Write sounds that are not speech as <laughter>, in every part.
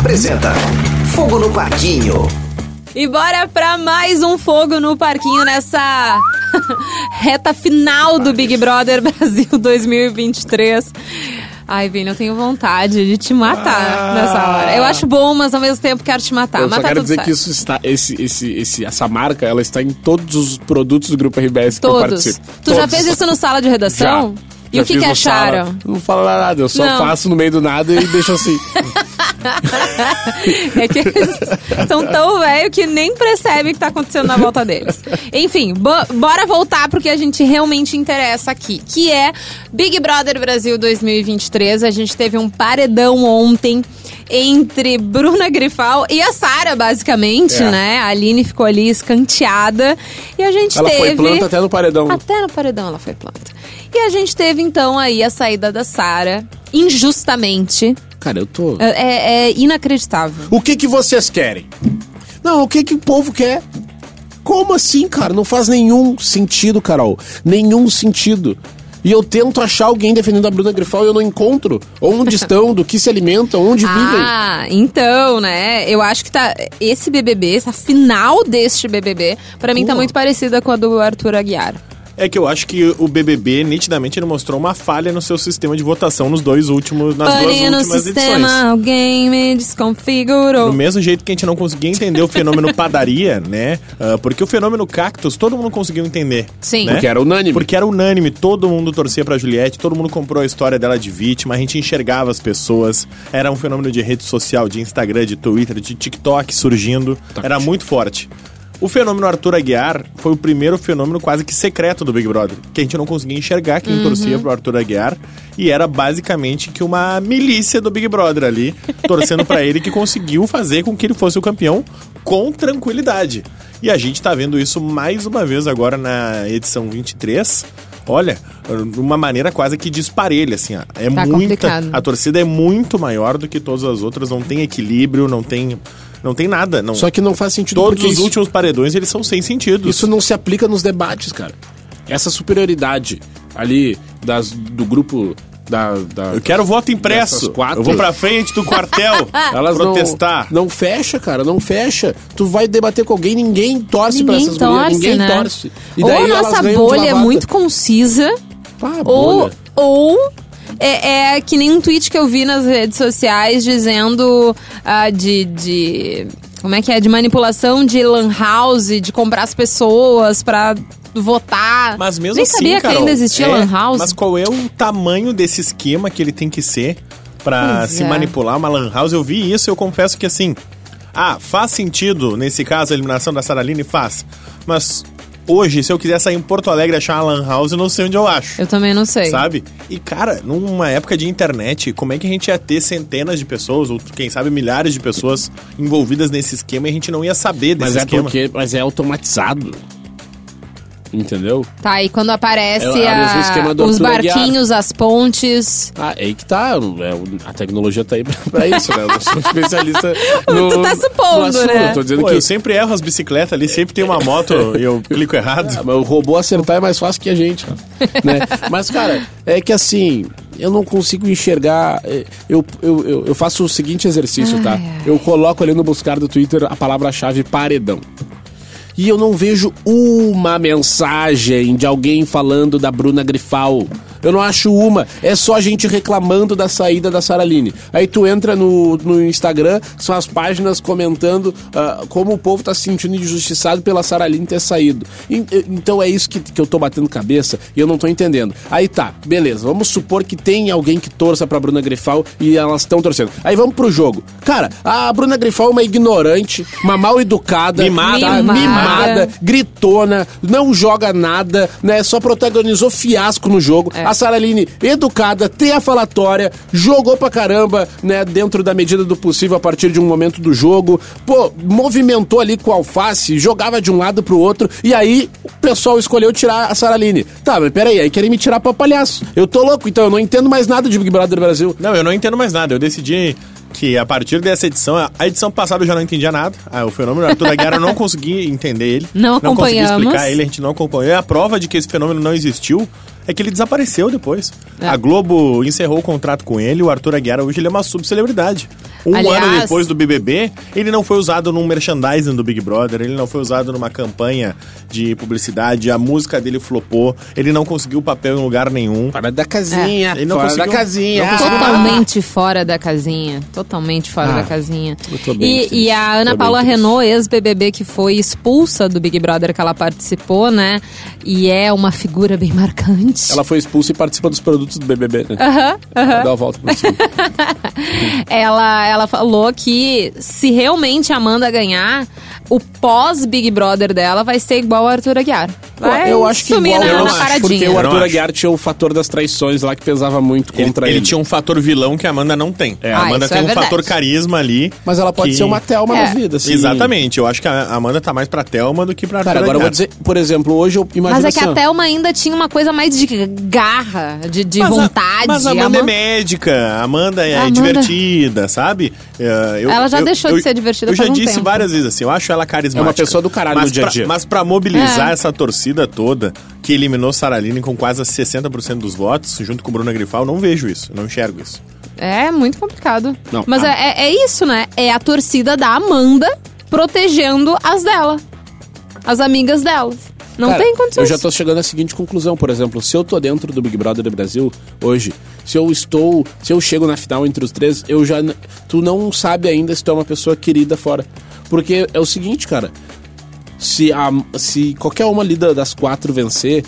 apresenta Fogo no Parquinho. E bora pra mais um fogo no parquinho nessa <laughs> reta final do Big Brother Brasil <laughs> 2023. Ai, Vini, eu tenho vontade de te matar nessa hora. Eu acho bom, mas ao mesmo tempo quero te matar. Eu mas só quero tudo dizer certo. que isso está, esse, esse, esse, essa marca, ela está em todos os produtos do Grupo RBS que eu Todos. participo. Tu já Todos. fez isso no sala de redação? Já. E o que, que no sala. acharam? Não falo nada, eu só Não. faço no meio do nada e deixo assim. <laughs> É que eles são tão velhos que nem percebem o que tá acontecendo na volta deles. Enfim, bo- bora voltar pro que a gente realmente interessa aqui, que é Big Brother Brasil 2023. A gente teve um paredão ontem entre Bruna Grifal e a Sara, basicamente, É. né? A Aline ficou ali escanteada e a gente Ela teve foi planta até no paredão. até no paredão ela foi planta. E a gente teve então aí a saída da Sara injustamente. Cara, eu tô. É, é inacreditável. O que que vocês querem? Não, o que que o povo quer? Como assim, cara? Não faz nenhum sentido, Carol. Nenhum sentido. E eu tento achar alguém defendendo a Bruna Grifal e eu não encontro. Onde <laughs> estão, do que se alimentam, onde vivem. Ah, então, né? Eu acho que tá. Esse BBB, essa final deste BBB, pra mim tá Pô. muito parecida com a do Arthur Aguiar. É que eu acho que o BBB, nitidamente, ele mostrou uma falha no seu sistema de votação nos dois últimos, nas duas Porém, no últimas sistema, edições. alguém me desconfigurou. Do mesmo jeito que a gente não conseguia entender o fenômeno <laughs> padaria, né? Ah, porque o fenômeno cactus todo mundo conseguiu entender. Sim. né? Porque era unânime. Porque era unânime, todo mundo torcia pra Juliette, todo mundo comprou a história dela de vítima, a gente enxergava as pessoas. Era um fenômeno de rede social, de Instagram, de Twitter, de TikTok surgindo. Era muito forte. O fenômeno Arthur Aguiar foi o primeiro fenômeno quase que secreto do Big Brother, que a gente não conseguia enxergar quem torcia pro Arthur Aguiar, e era basicamente que uma milícia do Big Brother ali, torcendo pra ele, que conseguiu fazer com que ele fosse o campeão com tranquilidade. E a gente tá vendo isso mais uma vez agora na edição 23. Olha, de uma maneira quase que disparelha, assim, ó. É Tá muita. complicado. A torcida é muito maior do que todas as outras, não tem equilíbrio, não tem. Não tem nada. Não, Só que não faz sentido Todos os isso, últimos paredões, eles são sem sentido. isso não se aplica nos debates, cara. Essa superioridade ali das, do grupo da. da Eu quero voto impresso. Eu vou pra frente do quartel <laughs> elas protestar. Não, não fecha, cara, não fecha. Tu vai debater com alguém, ninguém torce pra Ninguém essas gurias, torce, ninguém né? torce. E ou a nossa bolha é muito concisa, Pá, ou, bolha. ou é, é que nem um tweet que eu vi nas redes sociais dizendo ah, de, de. Como é que é? De manipulação de lan house, de comprar as pessoas pra votar. Mas mesmo Nem assim, sabia Carol, que ainda existia é, lan house. Mas qual é o tamanho desse esquema que ele tem que ser pra Pois se é. manipular uma lan house? Eu vi isso, eu confesso que assim, ah, faz sentido nesse caso a eliminação da Saraline faz. Mas hoje, se eu quiser sair em Porto Alegre e achar uma lan house, eu não sei onde eu acho. Eu também não sei. Sabe? E, cara, numa época de internet, como é que a gente ia ter centenas de pessoas, ou quem sabe milhares de pessoas envolvidas nesse esquema e a gente não ia saber desse Mas é esquema? porque. Mas é automatizado. Entendeu? Tá, e quando aparece É é a- os barquinhos, as pontes. Ah, é aí que tá. é o- a tecnologia tá aí pra, pra isso, né? Eu não sou <laughs> especialista <laughs> no. Tu tá supondo, assunto. né? Eu tô dizendo Pô, que. eu sempre erro as bicicletas ali, sempre tem uma moto e eu clico errado. Ah, mas o robô acertar é mais fácil que a gente, cara. né? <laughs> Mas, cara, é que assim, eu não consigo enxergar. eh, Eu, eu, eu, eu faço o seguinte exercício, tá? Ai, ai. Eu coloco ali no buscar do Twitter a palavra-chave paredão. E eu não vejo uma mensagem de alguém falando da Bruna Grifal. Eu não acho uma. É só a gente reclamando da saída da Saraline. Aí tu entra no, no Instagram, são as páginas comentando ah, como o povo tá se sentindo injustiçado pela Saraline ter saído. E- e- então é isso que, que eu tô batendo cabeça e eu não tô entendendo. Aí tá, beleza. Vamos supor que tem alguém que torça pra Bruna Grifal e elas estão torcendo. Aí vamos pro jogo. Cara, a Bruna Grifal é uma ignorante, uma mal educada, Mimada. tá? Mimada. mimada, gritona, não joga nada, né? Só protagonizou fiasco no jogo. É. A Saraline, educada, tem a falatória, jogou pra caramba, né? Dentro da medida do possível a partir de um momento do jogo. Pô, movimentou ali com o alface, jogava de um lado pro outro. E aí o pessoal escolheu tirar a Saraline. Tá, mas peraí, aí querem me tirar pra palhaço. Eu tô louco, então eu não entendo mais nada de Big Brother Brasil. Não, eu não entendo mais nada. Eu decidi que a partir dessa edição, a edição passada eu já não entendia nada. Ah, o fenômeno Arthur Aguiar eu não consegui entender ele. Não Não consegui explicar ele, a gente não acompanhou. E a prova de que esse fenômeno não existiu é que ele desapareceu depois. É. A Globo encerrou o contrato com ele, o Arthur Aguiar hoje ele é uma subcelebridade. Um Aliás- ano depois do BBB, ele não foi usado num merchandising do Big Brother, ele não foi usado numa campanha de publicidade, a música dele flopou, ele não conseguiu papel em lugar nenhum. Fora da casinha. Ele não fora conseguiu- da casinha. não conseguiu- Totalmente fora da casinha. Totalmente fora Ah, da casinha. E, e a Ana Paula. Renault, ex-BBB, que foi expulsa do Big Brother que ela participou, né? E é uma figura bem marcante. Ela foi expulsa e participa dos produtos do BBB, né? Aham, aham. Dá a volta por cima. <laughs> Ela, ela falou que se realmente a Amanda ganhar, o pós-Big Brother dela vai ser igual ao Arthur Aguiar. Vai eu acho que sumir igual, na, eu na paradinha. porque o Arthur. Aguiar tinha o fator das traições lá que pesava muito Ele, contra ele. ele tinha um fator vilão que a Amanda não tem. É. A Ah, Amanda tem é um verdade. fator carisma ali. Mas ela pode que- ser uma Thelma É. na vida, assim. Exatamente, eu acho que a Amanda tá mais pra Thelma do que pra Cara, Arthur agora eu vou dizer, por exemplo, hoje eu imagino Mas é que assim, a Thelma ainda tinha uma coisa mais de garra, de, de Mas a- vontade. mas a Amanda é Ama- médica, a Amanda é A Amanda- divertida, sabe? É, eu- Ela já eu- deixou eu- de ser divertida Eu já um disse tempo. várias vezes assim, eu acho ela carismática. É uma pessoa do caralho no dia a dia. mas pra mobilizar É. essa torcida toda, que eliminou Saraline com quase 60% dos votos, junto com Bruna Grifal, não vejo isso, não enxergo isso. É muito complicado. Não, Mas a- é, é- é isso, né? É a torcida da Amanda protegendo as dela. As amigas dela. Não Cara, tem condições. Eu já tô chegando à seguinte conclusão, por exemplo, se eu tô dentro do Big Brother do Brasil hoje, se eu estou, se eu chego na final entre os três, eu já tu não sabe ainda se tu é uma pessoa querida fora. Porque é o seguinte, cara, se a, se qualquer uma ali da- das quatro vencer,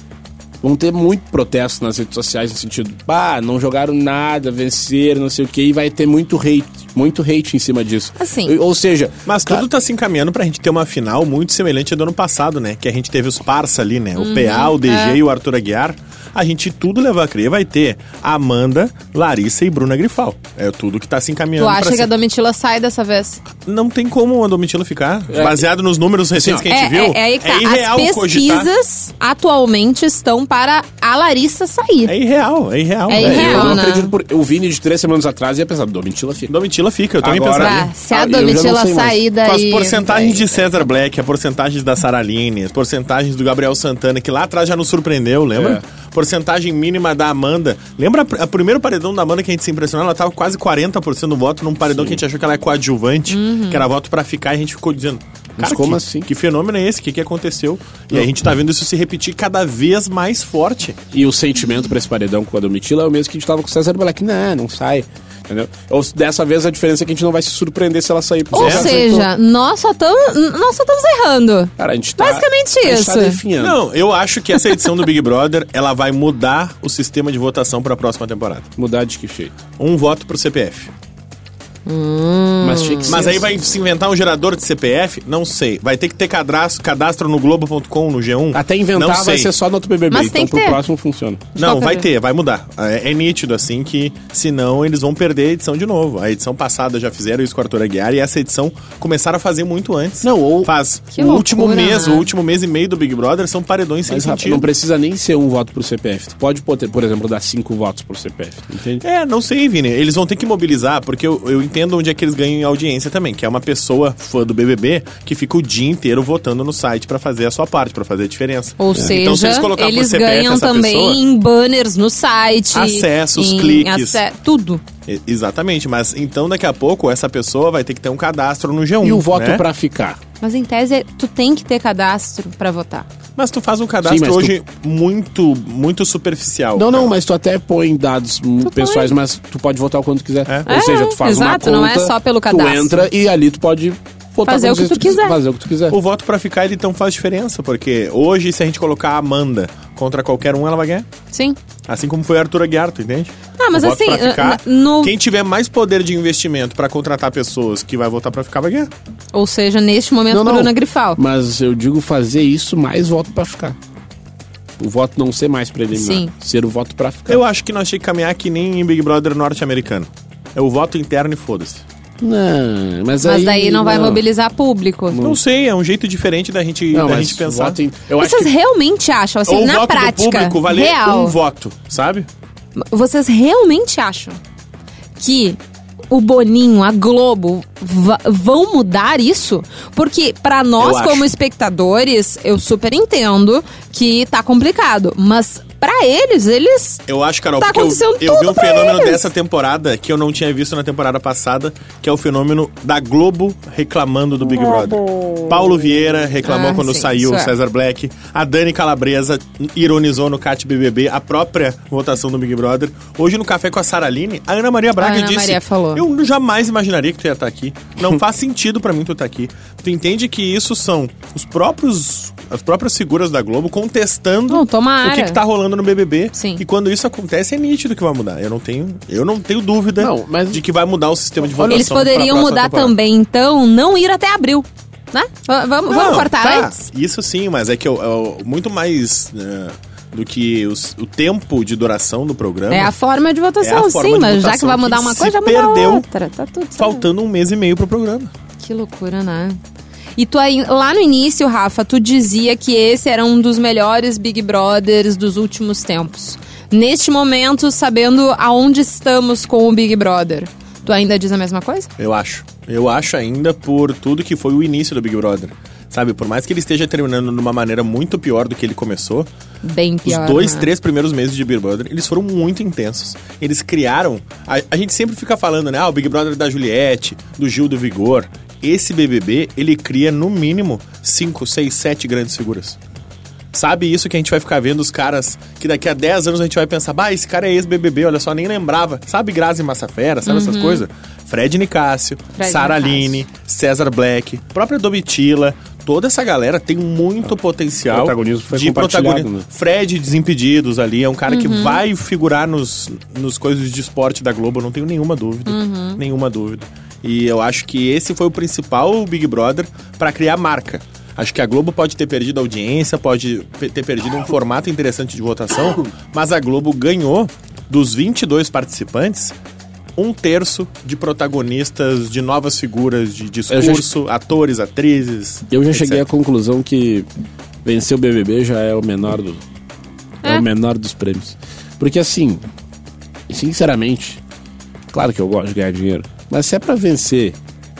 vão ter muito protesto nas redes sociais no sentido, bah, não jogaram nada, venceram, não sei o que, e vai ter muito hate, muito hate em cima disso. Assim. Ou seja, Mas cara, tudo tá se encaminhando pra gente ter uma final muito semelhante ao do ano passado, né? Que a gente teve os parça ali, né? O Uhum, PA, o DG é. e o Arthur Aguiar. A gente tudo leva a crer, vai ter Amanda, Larissa e Bruna Grifal. É tudo que tá se encaminhando Tu acha pra que ser- a Domitila sai dessa vez? Não tem como a Domitila ficar. É. Baseado nos números recentes Assim, que a gente é, viu, é, é aí que tá. irreal As cogitar. pesquisas atualmente estão para a Larissa sair. É irreal, é irreal. É velho. eu irreal, não né? acredito por, o Vini de três semanas atrás ia pensar, Domitila fica. Domitila fica, eu também Agora- pensaria. Ah, se a Domitila sair Com as daí... porcentagens de daí- César Black, as porcentagens da Saraline, as porcentagens do Gabriel Santana, que lá atrás já nos surpreendeu, lembra? Porcentagem mínima da Amanda. Lembra a- o primeiro paredão da Amanda que a gente se impressionou? Ela tava quase 40% do voto num paredão que a gente achou que ela é coadjuvante, Uhum. que era voto pra ficar, e a gente ficou dizendo. Mas Cara, como que, assim? Que fenômeno é esse? O que, que aconteceu? E a gente tá vendo isso se repetir cada vez mais forte. E o sentimento pra esse paredão com a Domitila é o mesmo que a gente tava com o César Black. Não, não sai. Entendeu? Ou dessa vez a diferença é que a gente não vai se surpreender se ela sair. porque Ou ela seja, nós só estamos nós só estamos errando. Cara, a gente tá, Basicamente a gente tá isso. definhando. Não, eu acho que essa edição do Big Brother, ela vai mudar o sistema de votação pra próxima temporada. Mudar de que jeito. Um voto pro CPF. Mas tinha que Mas aí assim. vai se inventar um gerador de CPF? Não sei. Vai ter que ter cadastro, cadastro no Globo.com, no G1? Até inventar Não vai sei. ser só no outro BBB. Mas então tem que pro ter. próximo funciona. Não, vai ter, vai mudar. É, é nítido, assim, que senão eles vão perder a edição de novo. A edição passada já fizeram isso com o Arthur Aguiar e essa edição começaram a fazer muito antes. Não, ou- Faz. Que o último loucura, mês, né? o último mês e meio do Big Brother são paredões sem Mas, Rafa, sentido. não precisa nem ser um voto pro CPF. Tu pode, poder, por exemplo, dar cinco votos pro CPF. Entende? É, não sei, Vini. Eles vão ter que mobilizar, porque eu, eu entendo onde é que eles ganham em audiência também, que é uma pessoa fã do BBB que fica o dia inteiro votando no site pra fazer a sua parte, pra fazer a diferença. Ou Então, seja, se eles eles CPF ganham também pessoa- em banners no site. Acessos, em cliques. Tudo. Exatamente, mas então daqui a pouco essa pessoa vai ter que ter um cadastro no G1. E o voto né? pra ficar? Mas em tese, tu tem que ter cadastro pra votar. Mas tu faz um cadastro Sim, mas tu- hoje muito, muito superficial. Não, não, mas tu até põe dados hum, pessoais, mas tu pode votar o quanto tu quiser. É. Ou seja, tu faz exato, uma não conta, é só pelo Tu cadastro. entra e ali tu pode votar Fazer o que vezes tu quiser. Fazer o que tu quiser. O voto pra ficar, ele então faz diferença, porque hoje, se a gente colocar a Amanda contra qualquer um, ela vai ganhar. Sim. Assim como foi a Arthur Aguiar, tu entende? Ah, mas assim, pra ficar, no- quem tiver mais poder de investimento pra contratar pessoas que vai votar pra ficar, vai ganhar. Ou seja, neste momento, Não, não. Bruna Grifal. Mas eu digo fazer isso mais voto pra ficar. O voto não ser mais preliminar. Sim. Ser o voto pra ficar. Eu acho que nós tínhamos que caminhar que nem em Big Brother norte-americano. É o voto interno e foda-se. Não, mas, Mas aí, daí não vai mobilizar público. Não sei, é um jeito diferente da gente, Não, da gente pensar. em- eu acho Vocês que realmente acham, assim, Ou o na voto do prática, público valer real, um voto, sabe? vocês realmente acham que o Boninho, a Globo, vão mudar isso? Porque pra nós, Eu como acho. espectadores, eu super entendo que tá complicado. Mas pra eles, eles. Eu acho, Carol, Tá porque eu, eu vi um fenômeno eles. dessa temporada que eu não tinha visto na temporada passada, que é o fenômeno da Globo reclamando do Big Brother. Paulo Vieira reclamou Ah, quando sim, saiu o é. César Black. A Dani Calabresa ironizou no Cat BBB a própria votação do Big Brother. Hoje no Café com a Saraline, a Ana Maria Braga A Ana disse: Maria falou. Eu jamais imaginaria que tu ia estar aqui. Não faz sentido pra mim tu estar aqui. Tu entende que isso são os próprios as próprias figuras da Globo contestando Não, o que, que tá rolando no BBB. Sim. E quando isso acontece, é nítido que vai mudar. Eu não tenho, eu não tenho dúvida Não, mas- de que vai mudar o sistema de votação. Eles poderiam mudar temporada. também, então, não ir até abril. Né? Vamos, vamos cortar tá, antes? Isso sim, mas é que eu, eu- muito mais né, do que os- o tempo de duração do programa. É a forma de votação, É forma sim, de mas já que vai mudar que uma coisa, já muda perdeu outra. Tá tudo certo. Faltando um mês e meio pro programa. Que loucura, né? E tu aí, lá no início, Rafa, tu dizia que esse era um dos melhores Big Brothers dos últimos tempos. Neste momento, sabendo aonde estamos com o Big Brother, tu ainda diz a mesma coisa? Eu acho. Eu acho ainda por tudo que foi o início do Big Brother. Sabe, por mais que ele esteja terminando de uma maneira muito pior do que ele começou, Bem pior. Os dois, né? três primeiros meses de Big Brother, eles foram muito intensos. Eles criaram. A, a gente sempre fica falando, né? Ah, o Big Brother da Juliette, do Gil do Vigor. Esse BBB, ele cria no mínimo cinco, seis, sete grandes figuras. Sabe isso que a gente vai ficar vendo os caras que daqui a 10 anos a gente vai pensar, bah, esse cara é ex-BBB, olha só, nem lembrava. Sabe Grazi Massafera, sabe essas coisas? Fred Nicásio, Uhum. Sara. Aline, César Black, própria Domitila, toda essa galera tem muito potencial protagonismo foi de compartilhado, protagonismo. né? Fred Desimpedidos ali é um cara que Uhum. vai figurar nos, nos coisas de esporte da Globo, eu não tenho nenhuma dúvida. Uhum. Nenhuma dúvida. E eu acho que esse foi o principal Big Brother pra criar marca. Acho que a Globo pode ter perdido audiência, pode ter perdido um formato interessante de votação, mas a Globo ganhou dos 22 participantes um terço de protagonistas, de novas figuras de discurso, atores, atrizes. Eu já etc. cheguei à conclusão que vencer o BBB já é o menor do é. É. o menor dos prêmios. Porque assim, sinceramente, claro que eu gosto de ganhar dinheiro, mas se é pra vencer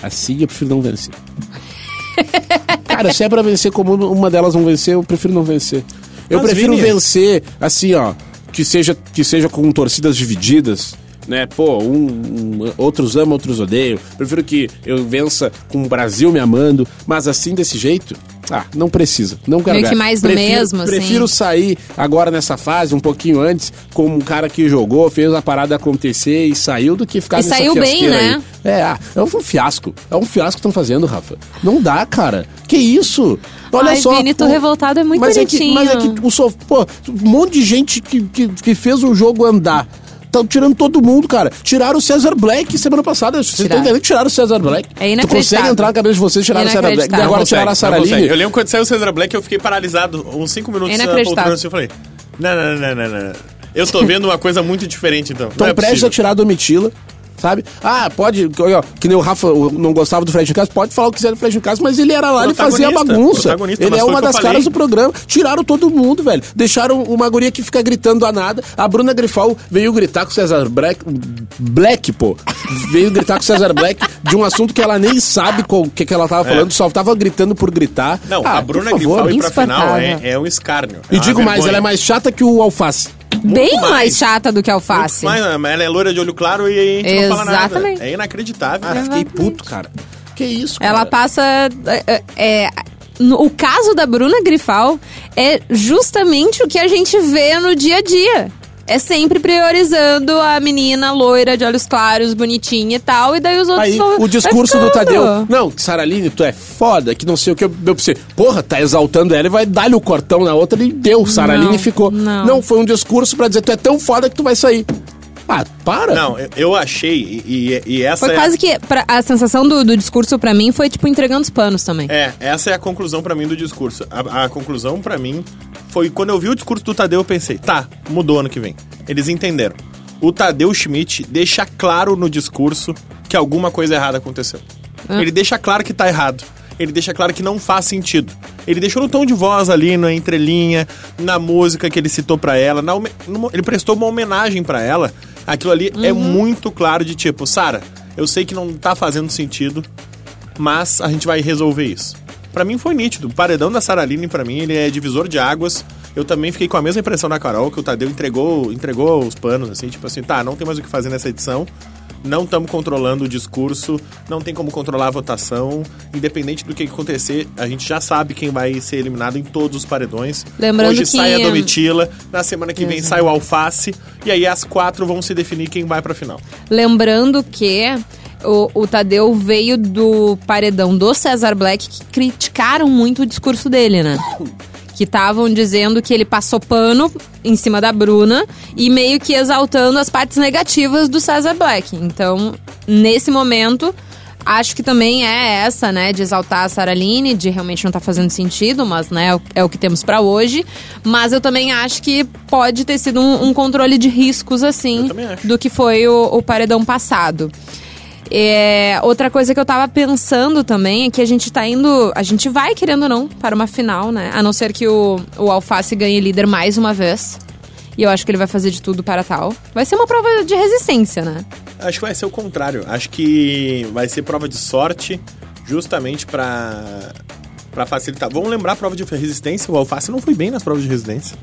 assim, eu prefiro não vencer. <laughs> Cara, se é pra vencer como uma delas não vencer, eu prefiro não vencer. Eu Mas, prefiro Vini- vencer assim, ó, que seja que seja com torcidas divididas. Né, pô, um, um- outros amam, outros odeiam. Prefiro que eu vença com o Brasil me amando, mas assim desse jeito, ah, não precisa. Não quero Meio que mais do prefiro, mesmo, assim. Prefiro sair agora nessa fase, um pouquinho antes, como um cara que jogou, fez a parada acontecer e saiu do que ficar E nessa saiu bem, né? aí. É, ah, é um fiasco. É um fiasco que estão fazendo, Rafa. Não dá, cara. Que isso? Olha Ai, só. Vini, tô o- revoltado, é muito mas É que, bonitinho. mas é que o. Pô, um monte de gente que, que, que fez o jogo andar. Estão tirando todo mundo, cara. Tiraram o César Black semana passada. Vocês estão entendendo que tiraram o César Black? É Tu inacreditável. consegue entrar na cabeça de vocês tirar o César Black? E agora Não tiraram a consegue, Sara não consegue. Line? Eu lembro quando saiu o César Black, eu fiquei paralisado uns 5 minutos na Inacreditável. poltrona assim, eu falei, não, não, não, não, não, não. Eu tô vendo uma coisa muito diferente então. Então é presta a tirar a Domitila, sabe? Ah, pode, ó, que nem o Rafa não gostava do Fred de Casa, pode falar o que quiser do Fred de Casa, mas ele era lá, ele fazia bagunça. Ele é uma das falei. caras do programa. Tiraram todo mundo, velho. Deixaram uma guria que fica gritando a nada. A Bruna Grifal veio gritar com o César Black, Black, pô. Veio gritar com o César Black de um assunto que ela nem sabe o que, que ela tava falando, só tava gritando por gritar. Não, Ah, a Bruna. Grifal ir pra final é, é um escárnio. E é digo mais, vergonha. ela é mais chata que o Alface. Bem mais. mais. chata do que alface. Mas ela é loira de olho claro e a gente não fala nada. Exatamente. É inacreditável. Ah, fiquei puto, cara. Que isso, cara? Ela passa. é, é, no- o caso da Bruna Grifal é justamente o que a gente vê no dia a dia. É sempre priorizando a menina loira, de olhos claros, bonitinha e tal, e daí os outros Aí, o discurso do. Tadeu. Não, Saraline, tu é foda, que não sei o que. Eu, eu pensei, porra, tá exaltando ela e vai dar-lhe o cortão na outra e deu. Saraline Não, ficou. não. foi um discurso pra dizer, tu é tão foda que tu vai sair. Ah, para. Não, eu- eu achei, e, e- e essa Foi é, quase que. pra- a sensação do, do discurso pra mim foi, tipo, entregando os panos também. é, essa é a conclusão pra mim do discurso. A, a conclusão pra mim foi quando eu vi o discurso do Tadeu, eu pensei, tá, mudou ano que vem. Eles entenderam. O Tadeu Schmidt deixa claro no discurso que alguma coisa errada aconteceu. Ele deixa claro que tá errado. Ele deixa claro que não faz sentido. Ele deixou no tom de voz ali, na entrelinha, na música que ele citou pra ela. na ele prestou uma homenagem pra ela. Aquilo ali é muito claro de tipo, Sara, eu sei que não tá fazendo sentido, mas a gente vai resolver isso. Pra mim foi nítido. O paredão da Saraline, pra mim, ele é divisor de águas Eu também fiquei com a mesma impressão da Carol, que o Tadeu entregou, entregou os panos, assim, tipo assim, tá, não tem mais o que fazer nessa edição. Não estamos controlando o discurso, não tem como controlar a votação. Independente do que acontecer, a gente já sabe quem vai ser eliminado em todos os paredões. Lembrando Hoje que- sai a Domitila, na semana que vem sai o Alface, e aí as quatro vão se definir quem vai pra final. Lembrando que o, o Tadeu veio do paredão do Cesar Black, que criticaram muito o discurso dele, né? <coughs> Que estavam dizendo que ele passou pano em cima da Bruna e meio que exaltando as partes negativas do Cesar Black. Então, nesse momento, acho que também é essa, né? De exaltar a Saraline, de realmente não tá fazendo sentido, mas né, é o- é que temos pra hoje. Mas eu também acho que pode ter sido um, um controle de riscos, assim, do que foi o, o paredão passado. É, outra coisa que eu tava pensando também é que a gente tá indo. A gente vai, querendo ou não, para uma final, né? A não ser que o, o Alface ganhe líder mais uma vez. E eu acho que ele vai fazer de tudo para tal. Vai ser uma prova de resistência, né? Acho que vai ser o contrário. Acho que vai ser prova de sorte, justamente pra, pra facilitar. Vamos lembrar a prova de resistência. O Alface não foi bem nas provas de resistência.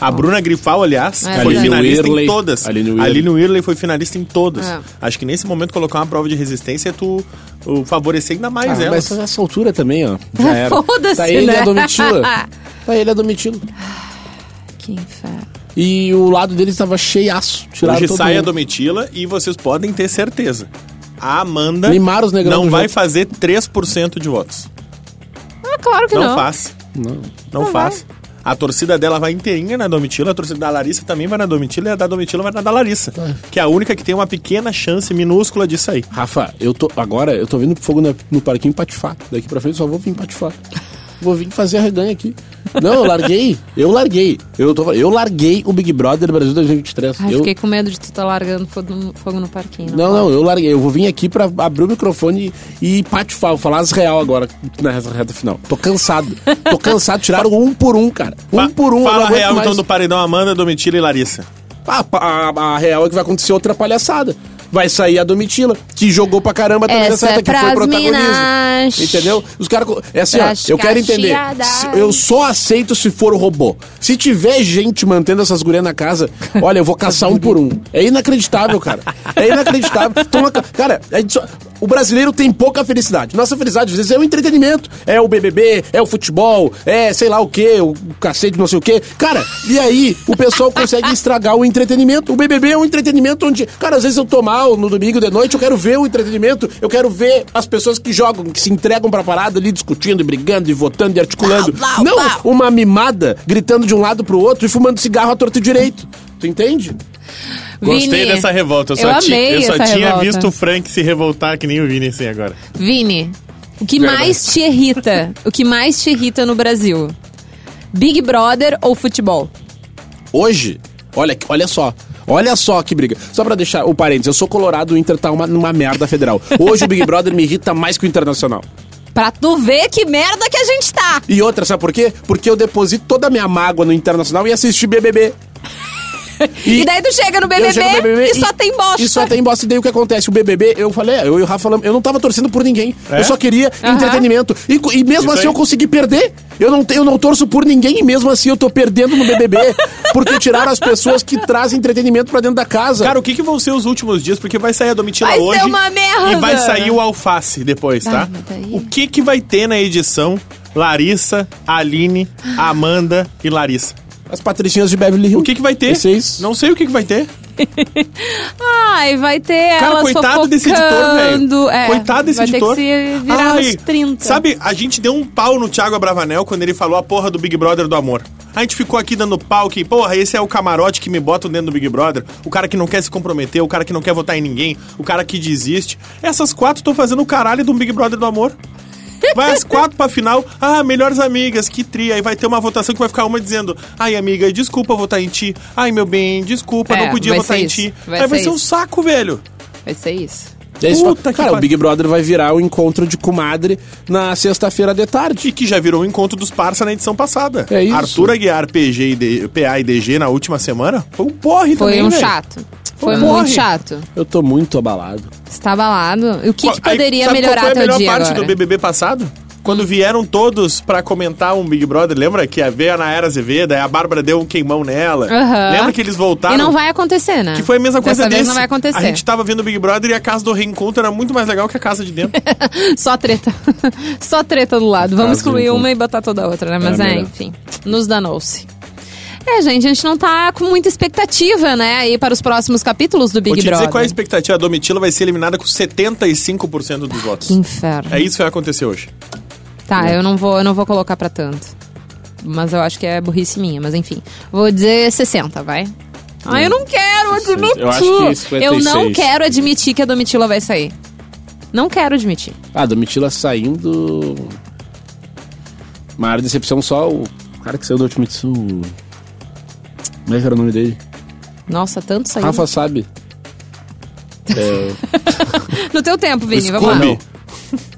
A Bruna Grifal, aliás, É foi finalista em todas. Aline A Whirley. Aline Whirley foi finalista em todas. É. Acho que nesse momento colocar uma prova de resistência é tu uh, favorecer ainda mais Ah, elas. mas nessa altura também, ó. <laughs> Já era. Foda-se, Tá ele e né? a Domitila. <laughs> Tá ele a Domitila. Que inferno. E o lado deles tava cheiaço. Hoje sai a mundo. Domitila e vocês podem ter certeza. A Amanda não vai jogo. fazer 3% de votos. Ah, claro que Não, não. faz. Não. Não, Não faz. A torcida dela vai inteirinha na Domitila, a torcida da Larissa também vai na Domitila e a da Domitila vai na da Larissa. Que é a única que tem uma pequena chance minúscula de sair. Rafa, eu tô. Agora eu tô vindo fogo na- no parquinho patifar. Daqui pra frente só vou vir patifar. Vou vir fazer a reganha aqui. Não, eu larguei. Eu larguei. Eu, tô, eu larguei o Big Brother Brasil 2023. Ai, eu, fiquei com medo de tu estar largando fogo no, fogo no parquinho. Não, pode. não, eu larguei. Eu vou vir aqui pra abrir o microfone e patifar. Vou falar as real agora na reta, final. Tô cansado. Tô cansado. Tiraram um por um, cara. Um Fa- por um. não Fala a real mais. então do paredão Amanda, Domitila e Larissa. Ah, pa- a, a real é que vai acontecer outra palhaçada. Vai sair a Domitila, que jogou pra caramba também Essa nessa é que foi pras protagonismo. minas. Entendeu? Os caras. É assim, ó, eu quero entender. Se- Eu só aceito se for o robô. Se tiver gente mantendo essas gurias na casa, <laughs> olha, eu vou caçar um por um. É inacreditável, cara. É inacreditável. Toma, ca- cara, a gente só- o brasileiro tem pouca felicidade. Nossa felicidade, às vezes, é o entretenimento. É o BBB, é o futebol, é sei lá o quê, o cacete, não sei o quê. Cara, e aí o pessoal consegue estragar o entretenimento. O BBB é um entretenimento onde, cara, às vezes eu tô mal no domingo de noite, eu quero ver o entretenimento, eu quero ver as pessoas que jogam, que se entregam pra parada ali discutindo, e brigando, e votando, e articulando. Blau, não blau. uma mimada gritando de um lado pro outro e fumando cigarro à torta e direito. Tu entende? Gostei Vini, dessa revolta. Eu só, eu ti- amei eu só essa tinha revolta. visto o Frank se revoltar que nem o Vini assim agora. Vini, o que Verdade. mais te irrita? o que mais te irrita no Brasil? Big Brother ou futebol? Hoje, olha, olha só. Olha só que briga. Só pra deixar o parênteses, eu sou colorado, o Inter tá uma, numa merda federal. Hoje o Big Brother me irrita mais que o Internacional. Pra tu ver que merda que a gente tá. E outra, sabe por quê? Porque eu deposito toda a minha mágoa no Internacional e assisti BBB. E, daí tu chega no BBB, no BBB e, só tem bosta. E só tem bosta. E daí o que acontece? O BBB, eu falei, é, eu e o Rafa falamos, eu não tava torcendo por ninguém. É? Eu só queria Aham. entretenimento. E, e mesmo Isso assim aí. eu consegui perder. Eu não, eu não torço por ninguém e mesmo assim eu tô perdendo no BBB. <laughs> porque tiraram as pessoas que trazem entretenimento pra dentro da casa. Cara, o que, que vão ser os últimos dias? Porque vai sair a Domitila Vai ser hoje. uma merda. E vai sair o Alface depois, tá? O que, que vai ter na edição Larissa, Aline, Amanda e Larissa? As patricinhas de Beverly Hills. O que, que vai ter? Vocês? Não sei o que, que vai ter. <laughs> Ai, vai ter Cara, elas coitado desse editor, velho. É, coitado desse vai editor. ter que se virar Ai, nos 30. Sabe, a gente deu um pau no Thiago Abravanel quando ele falou a porra do Big Brother do amor. A gente ficou aqui dando pau que, porra, esse é o camarote que me bota dentro do Big Brother. O cara que não quer se comprometer, o cara que não quer votar em ninguém, o cara que desiste. Essas quatro estão fazendo o caralho de um Big Brother do amor. Vai as quatro pra final. Ah, melhores amigas, que tria. Aí vai ter uma votação que vai ficar uma dizendo: Ai, amiga, desculpa votar em ti. Ai, meu bem, desculpa, É, não podia votar ser em isso. ti. Vai Aí vai ser ser um saco, velho. Vai ser isso. Daí eles Puta Cara, o. Big Brother vai virar o encontro de comadre na sexta-feira de tarde. E que já virou o encontro dos parça na edição passada. É isso. Arthur Aguiar, PG e D- PA e DG na última semana foi um porre Foi também, um velho. chato. Foi Porre. muito chato. Eu tô muito abalado. Você tá abalado. O que, que Aí, poderia sabe melhorar qual foi a teu melhor dia parte agora? do BBB passado? quando vieram todos pra comentar um Big Brother, lembra que a veio a Nayara Azevedo, aí a Bárbara deu um queimão nela. Aham. Lembra que eles voltaram? E não vai acontecer, né? Que foi a mesma coisa Dessa vez desse. não vai acontecer. A gente tava vendo o Big Brother e a casa do reencontro era muito mais legal que a casa de dentro. <laughs> Só treta. <laughs> Só treta do lado. Vamos Caso excluir encontro. uma e botar toda a outra, né? Mas É, é, melhor. enfim. Nos danou-se. É, gente, a gente não tá com muita expectativa, né, aí para os próximos capítulos do Big Vou te Brother. dizer qual é a expectativa. A Domitila vai ser eliminada com 75% dos votos. Que inferno. É isso que vai acontecer hoje. Tá, eu não vou, eu não vou colocar pra tanto. Mas eu acho que é burrice minha, mas enfim. Vou dizer 60, vai. Ah, eu não quero admitir. Eu acho que 56. Eu não quero admitir que a Domitila vai sair. Não quero admitir. Ah, Domitila saindo. Maior decepção só o cara que saiu da última edição. Como é que era o nome dele? Nossa, tanto saiu. Rafa sabe. É, <laughs> No teu tempo, Vini, vamos lá. Scooby.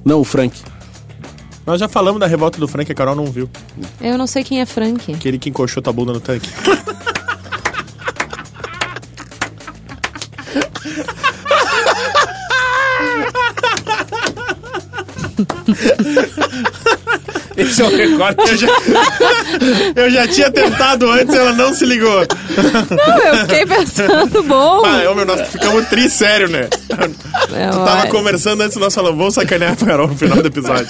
não, o Frank. Nós já falamos da revolta do Frank, a Carol não viu. Eu não sei quem é Frank. Aquele que encoxou tua bunda no tanque. <laughs> <laughs> Esse é o recorde. Eu já, eu já tinha tentado antes, ela não se ligou. Não, eu fiquei pensando, bom. Ah, eu, meu, nós ficamos tri sério, né? É, Tu tava conversando antes, nós falamos, vamos sacanear a Carol no final do episódio.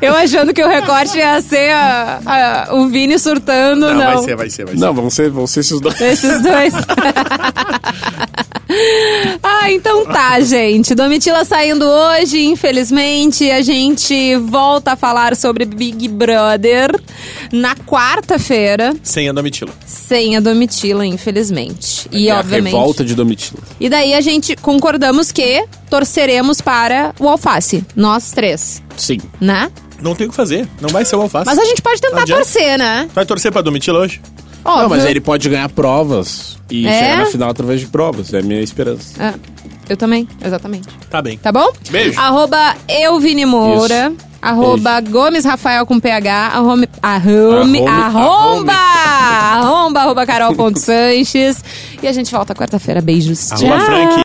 Eu achando que o recorte ia ser a- a- o Vini surtando, não. Não, vai ser, vai ser, vai ser. Não, vão ser, vão ser esses dois. Esses dois. <laughs> <laughs> ah, então tá, gente. Domitila saindo hoje, infelizmente. A gente volta a falar sobre Big Brother na quarta-feira, Sem a Domitila. sem a Domitila, infelizmente. E É a obviamente. revolta de Domitila. E daí a gente concordamos que torceremos para o alface. Nós três, Sim. né? Não tem o que fazer, não vai ser o alface. Mas a gente pode tentar torcer, né? Vai torcer pra Domitila hoje? Óbvio. Não, mas aí ele pode ganhar provas e É? chegar na final através de provas. É a minha esperança. É, eu também, exatamente. Tá bem. Tá bom? Beijo. Arroba Euvini Moura. Arroba Gomes Rafael com PH. Arrome, arrome, Arrome- arromba! Arromba, arroba Carol.Sanches. E a gente volta quarta-feira. Beijos. Arroba Tchau. Frank.